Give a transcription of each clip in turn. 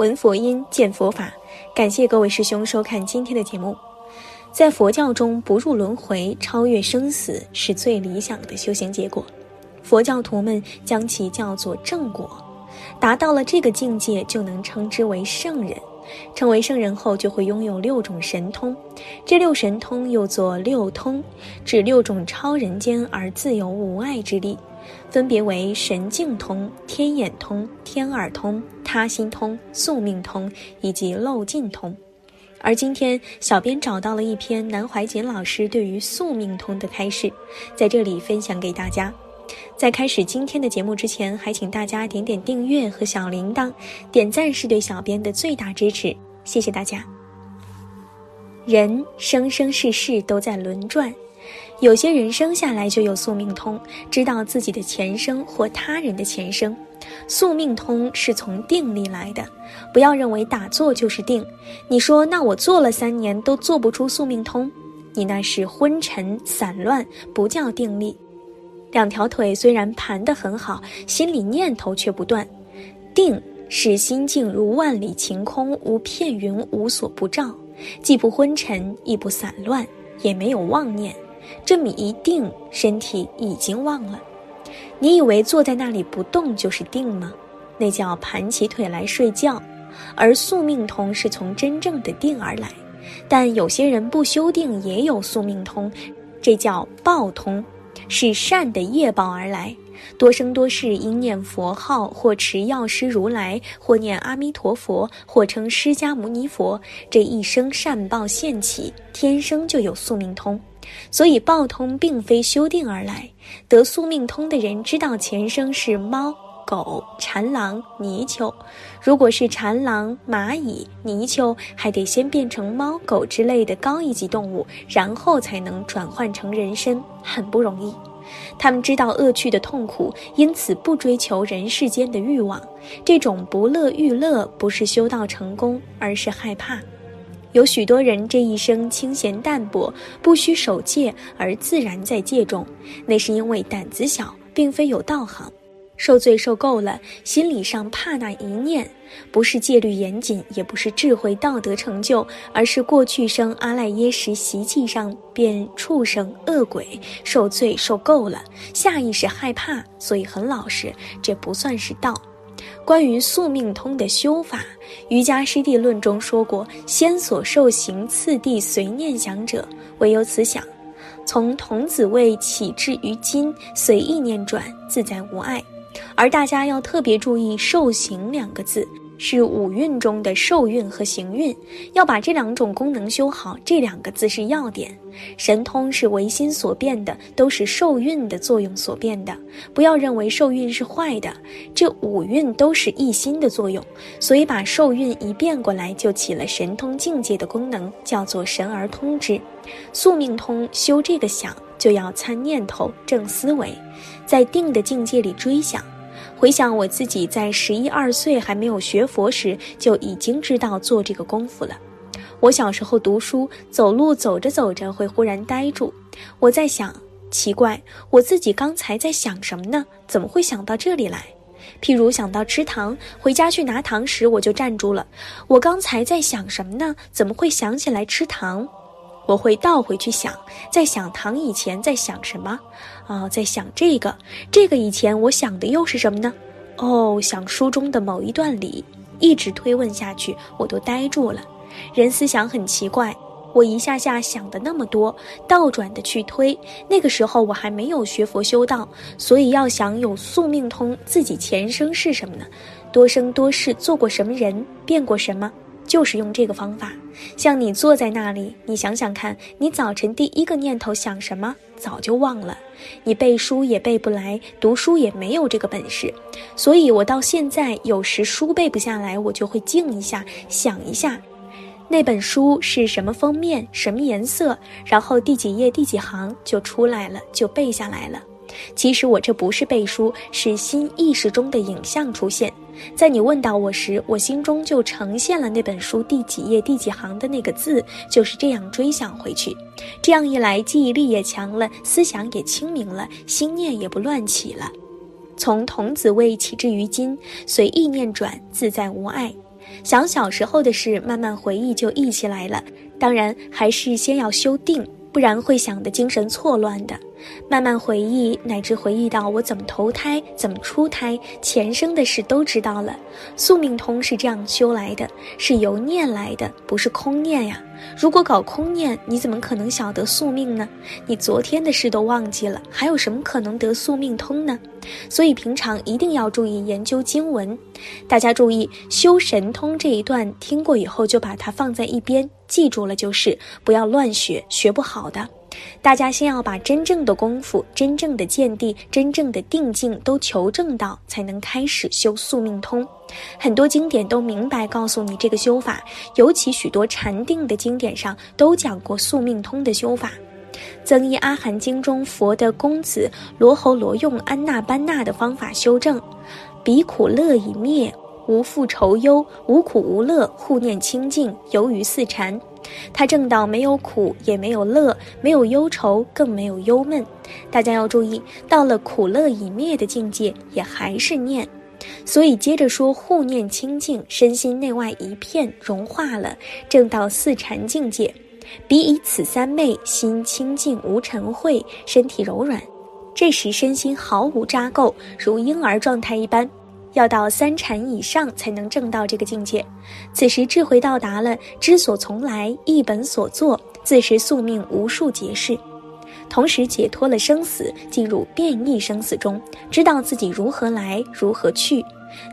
闻佛音，见佛法。感谢各位师兄收看今天的节目。在佛教中，不入轮回、超越生死是最理想的修行结果。佛教徒们将其叫做正果。达到了这个境界，就能称之为圣人。成为圣人后，就会拥有六种神通。这六神通又作六通，指六种超人间而自由无碍之力。分别为神境通、天眼通、天耳通、他心通、宿命通以及漏尽通。而今天，小编找到了一篇南怀瑾老师对于宿命通的开示，在这里分享给大家。在开始今天的节目之前，还请大家点点订阅和小铃铛，点赞是对小编的最大支持，谢谢大家。人生生世世都在轮转。有些人生下来就有宿命通，知道自己的前生或他人的前生。宿命通是从定力来的，不要认为打坐就是定。你说那我做了三年都做不出宿命通，你那是昏沉散乱，不叫定力。两条腿虽然盘得很好，心里念头却不断。定是心境如万里晴空，无片云，无所不照，既不昏沉，亦不散乱，也没有妄念。这么一定，身体已经忘了。你以为坐在那里不动就是定吗？那叫盘起腿来睡觉。而宿命通是从真正的定而来。但有些人不修定也有宿命通，这叫报通，是善的业报而来。多生多世因念佛号，或持药师如来，或念阿弥陀佛，或称释迦牟尼佛，这一生善报现起，天生就有宿命通。所以报通并非修定而来，得宿命通的人知道前生是猫、狗、豺狼、泥鳅。如果是豺狼、蚂蚁、泥鳅，还得先变成猫、狗之类的高一级动物，然后才能转换成人身，很不容易。他们知道恶趣的痛苦，因此不追求人世间的欲望。这种不乐欲乐，不是修道成功，而是害怕。有许多人这一生清闲淡泊，不需守戒，而自然在戒中，那是因为胆子小，并非有道行。受罪受够了，心理上怕那一念，不是戒律严谨，也不是智慧道德成就，而是过去生阿赖耶识习气上变畜生恶鬼，受罪受够了，下意识害怕，所以很老实，这不算是道。关于宿命通的修法，《瑜伽师地论》中说过：“先所受行，次第随念想者，唯有此想。从童子位起至于今，随意念转，自在无碍。”而大家要特别注意“受行”两个字。是五蕴中的受蕴和行蕴，要把这两种功能修好。这两个字是要点。神通是唯心所变的，都是受蕴的作用所变的。不要认为受蕴是坏的，这五蕴都是一心的作用，所以把受蕴一变过来，就起了神通境界的功能，叫做神而通之。宿命通修这个想，就要参念头、正思维，在定的境界里追想。回想我自己在十一二岁还没有学佛时，就已经知道做这个功夫了。我小时候读书，走路走着走着会忽然呆住。我在想，奇怪，我自己刚才在想什么呢？怎么会想到这里来？譬如想到吃糖，回家去拿糖时，我就站住了。我刚才在想什么呢？怎么会想起来吃糖？我会倒回去想，在想糖以前在想什么？啊，在想这个，这个以前我想的又是什么呢？哦，想书中的某一段里，一直推问下去，我都呆住了。人思想很奇怪，我一下下想的那么多，倒转的去推。那个时候我还没有学佛修道，所以要想有宿命通，自己前生是什么呢？多生多世做过什么人，变过什么？就是用这个方法。像你坐在那里，你想想看，你早晨第一个念头想什么？早就忘了。你背书也背不来，读书也没有这个本事。所以我到现在有时书背不下来，我就会静一下，想一下。那本书是什么封面，什么颜色，然后第几页第几行就出来了，就背下来了。其实我这不是背书，是新意识中的影像出现。在你问到我时，我心中就呈现了那本书第几页第几行的那个字，就是这样追想回去。这样一来，记忆力也强了，思想也清明了，心念也不乱起了。从童子位起至于今，随意念转，自在无碍。想小时候的事，慢慢回忆就忆起来了。当然，还是先要修定，不然会想得精神错乱的。慢慢回忆，乃至回忆到我怎么投胎、怎么出胎，前生的事都知道了。宿命通是这样修来的，是由念来的，不是空念呀。如果搞空念，你怎么可能晓得宿命呢？你昨天的事都忘记了，还有什么可能得宿命通呢？所以平常一定要注意研究经文。大家注意，修神通这一段听过以后，就把它放在一边，记住了就是，不要乱学，学不好的。大家先要把真正的功夫、真正的见地、真正的定境都求证到，才能开始修宿命通。很多经典都明白告诉你这个修法，尤其许多禅定的经典上都讲过宿命通的修法。增一阿含经中，佛的公子罗侯罗用安那班那的方法修正：彼苦乐已灭，无复愁忧，无苦无乐，护念清净，游于四禅。他正道没有苦，也没有乐，没有忧愁，更没有忧闷。大家要注意，到了苦乐已灭的境界，也还是念。所以接着说护念清净，身心内外一片融化了，正到四禅境界。彼以此三昧，心清净无尘秽，身体柔软。这时身心毫无扎垢，如婴儿状态一般。要到三禅以上才能证到这个境界，此时智慧到达了，知所从来，一本所作，自是宿命无数劫事，同时解脱了生死，进入变异生死中，知道自己如何来，如何去，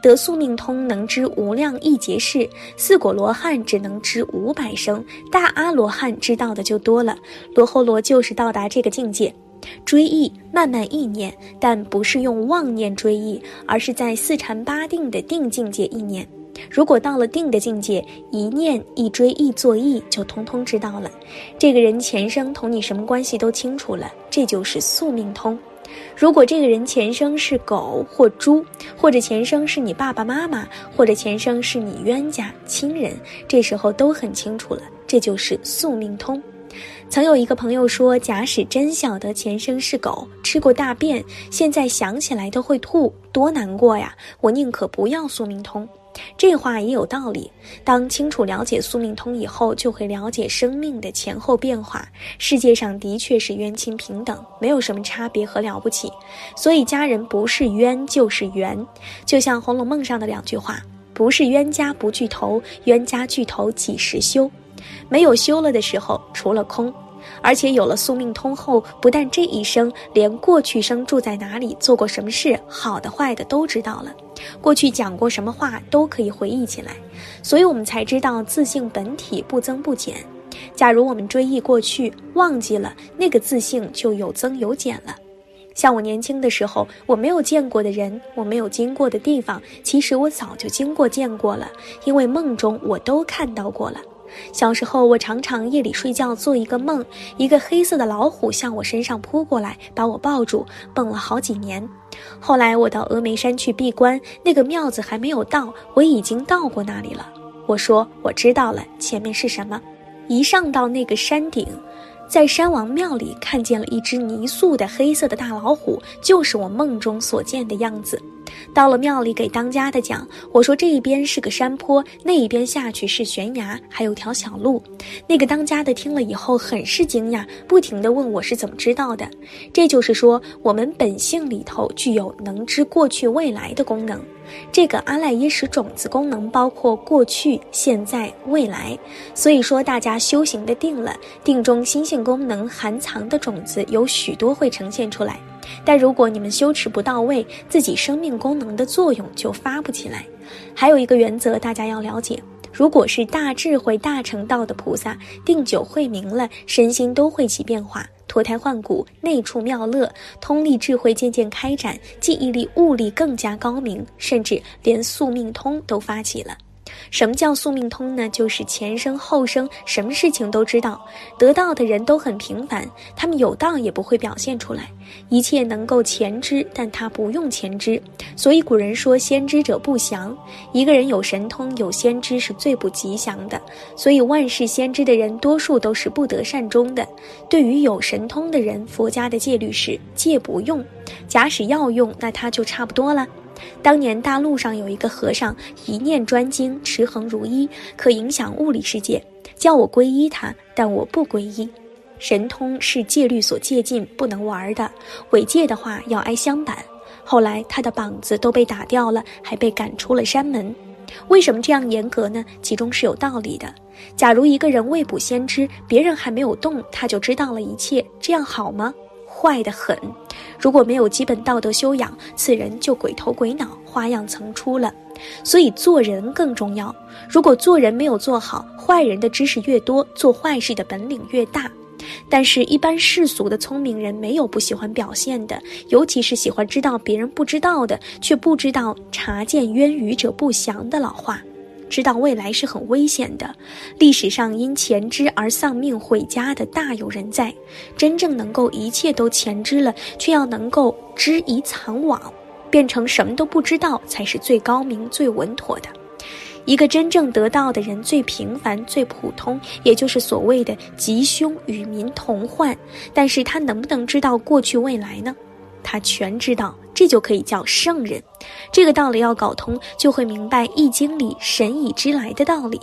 得宿命通，能知无量亿劫事。四果罗汉只能知五百生，大阿罗汉知道的就多了。罗侯罗就是到达这个境界。追忆，慢慢意念，但不是用妄念追忆，而是在四禅八定的定境界意念。如果到了定的境界，一念一追忆作意，就通通知道了。这个人前生同你什么关系都清楚了，这就是宿命通。如果这个人前生是狗或猪，或者前生是你爸爸妈妈，或者前生是你冤家亲人，这时候都很清楚了，这就是宿命通。曾有一个朋友说：“假使真晓得前生是狗，吃过大便，现在想起来都会吐，多难过呀！我宁可不要宿命通。”这话也有道理。当清楚了解宿命通以后，就会了解生命的前后变化。世界上的确是冤亲平等，没有什么差别和了不起。所以家人不是冤就是缘，就像《红楼梦》上的两句话：“不是冤家不聚头，冤家聚头几时休。”没有休了的时候，除了空，而且有了宿命通后，不但这一生，连过去生住在哪里，做过什么事，好的坏的都知道了，过去讲过什么话都可以回忆起来，所以我们才知道自性本体不增不减。假如我们追忆过去，忘记了那个自性，就有增有减了。像我年轻的时候，我没有见过的人，我没有经过的地方，其实我早就经过见过了，因为梦中我都看到过了。小时候，我常常夜里睡觉做一个梦，一个黑色的老虎向我身上扑过来，把我抱住，蹦了好几年。后来我到峨眉山去闭关，那个庙子还没有到，我已经到过那里了。我说我知道了，前面是什么？一上到那个山顶。在山王庙里看见了一只泥塑的黑色的大老虎，就是我梦中所见的样子。到了庙里给当家的讲，我说这一边是个山坡，那一边下去是悬崖，还有条小路。那个当家的听了以后很是惊讶，不停地问我是怎么知道的。这就是说，我们本性里头具有能知过去未来的功能。这个阿赖耶识种子功能包括过去、现在、未来，所以说大家修行的定了，定中心性功能含藏的种子有许多会呈现出来。但如果你们修持不到位，自己生命功能的作用就发不起来。还有一个原则，大家要了解：如果是大智慧、大成道的菩萨，定久慧明了，身心都会起变化，脱胎换骨，内处妙乐，通力智慧渐渐开展，记忆力、物力更加高明，甚至连宿命通都发起了。什么叫宿命通呢？就是前生后生，什么事情都知道。得道的人都很平凡，他们有道也不会表现出来，一切能够前知，但他不用前知。所以古人说先知者不祥。一个人有神通有先知是最不吉祥的。所以万事先知的人多数都是不得善终的。对于有神通的人，佛家的戒律是戒不用，假使要用，那他就差不多了。当年大陆上有一个和尚，一念专精，持恒如一，可影响物理世界，叫我皈依他，但我不皈依。神通是戒律所戒禁，不能玩的，违戒的话要挨香板。后来他的膀子都被打掉了，还被赶出了山门。为什么这样严格呢？其中是有道理的。假如一个人未卜先知，别人还没有动，他就知道了一切，这样好吗？坏得很。如果没有基本道德修养，此人就鬼头鬼脑、花样层出了。所以做人更重要。如果做人没有做好，坏人的知识越多，做坏事的本领越大。但是，一般世俗的聪明人没有不喜欢表现的，尤其是喜欢知道别人不知道的，却不知道“察见渊鱼者不祥”的老话。知道未来是很危险的，历史上因前知而丧命毁家的大有人在。真正能够一切都前知了，却要能够知以藏往，变成什么都不知道，才是最高明、最稳妥的。一个真正得道的人，最平凡、最普通，也就是所谓的吉凶与民同患。但是他能不能知道过去未来呢？他全知道。这就可以叫圣人，这个道理要搞通，就会明白《易经》里神以知来的道理。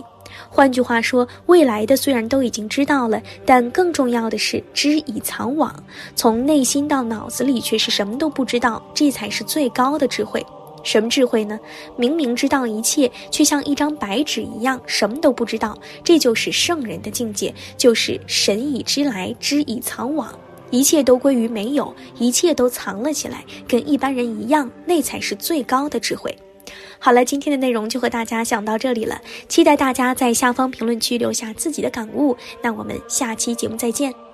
换句话说，未来的虽然都已经知道了，但更重要的是知以藏往，从内心到脑子里却是什么都不知道，这才是最高的智慧。什么智慧呢？明明知道一切，却像一张白纸一样什么都不知道，这就是圣人的境界，就是神以知来，知以藏往。一切都归于没有，一切都藏了起来，跟一般人一样，那才是最高的智慧。好了，今天的内容就和大家讲到这里了，期待大家在下方评论区留下自己的感悟。那我们下期节目再见。